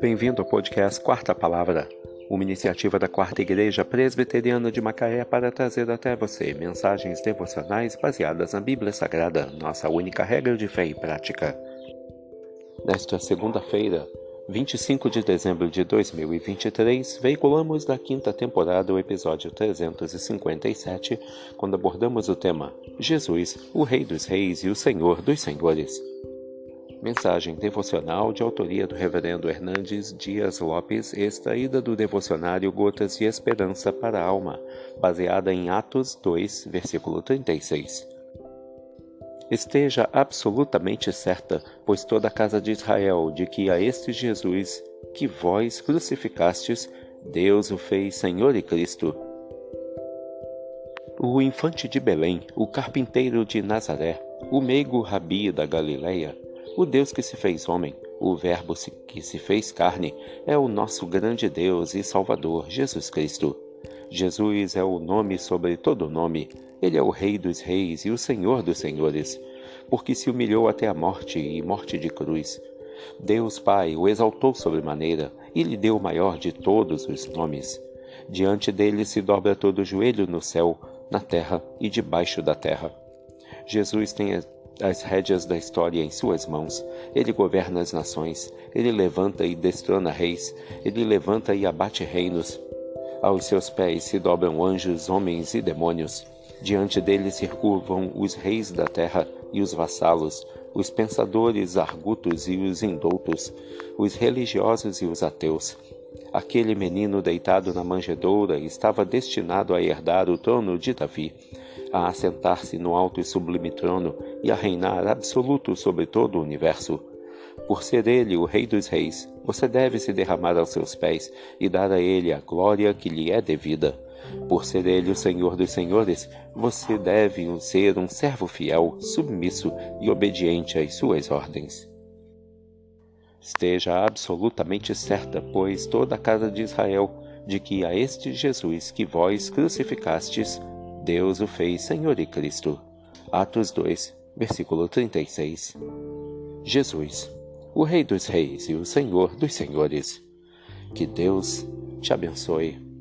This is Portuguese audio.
Bem-vindo ao podcast Quarta Palavra, uma iniciativa da Quarta Igreja Presbiteriana de Macaé para trazer até você mensagens devocionais baseadas na Bíblia Sagrada, nossa única regra de fé e prática. Nesta segunda-feira, 25 de dezembro de 2023, veiculamos da quinta temporada o episódio 357, quando abordamos o tema Jesus, o Rei dos Reis e o Senhor dos Senhores. Mensagem devocional de autoria do Reverendo Hernandes Dias Lopes, extraída do devocionário Gotas de Esperança para a Alma, baseada em Atos 2, versículo 36. Esteja absolutamente certa, pois toda a casa de Israel, de que a este Jesus, que vós crucificastes, Deus o fez Senhor e Cristo. O infante de Belém, o carpinteiro de Nazaré, o meigo rabi da Galileia, o Deus que se fez homem, o Verbo que se fez carne, é o nosso grande Deus e Salvador, Jesus Cristo. Jesus é o nome sobre todo nome. Ele é o Rei dos Reis e o Senhor dos Senhores, porque se humilhou até a morte e morte de cruz. Deus Pai o exaltou sobremaneira e lhe deu o maior de todos os nomes. Diante dele se dobra todo o joelho no céu, na terra e debaixo da terra. Jesus tem as rédeas da história em suas mãos. Ele governa as nações, ele levanta e destrona reis, ele levanta e abate reinos. Aos seus pés se dobram anjos, homens e demônios. Diante dele se curvam os reis da terra e os vassalos, os pensadores argutos e os indoutos, os religiosos e os ateus. Aquele menino deitado na manjedoura estava destinado a herdar o trono de Davi a assentar-se no alto e sublime trono e a reinar absoluto sobre todo o universo. Por ser ele o Rei dos Reis, você deve se derramar aos seus pés e dar a ele a glória que lhe é devida. Por ser ele o Senhor dos Senhores, você deve ser um servo fiel, submisso e obediente às suas ordens. Esteja absolutamente certa, pois toda a casa de Israel, de que a este Jesus que vós crucificastes, Deus o fez Senhor e Cristo. Atos 2, versículo 36. Jesus, o Rei dos Reis e o Senhor dos Senhores. Que Deus te abençoe.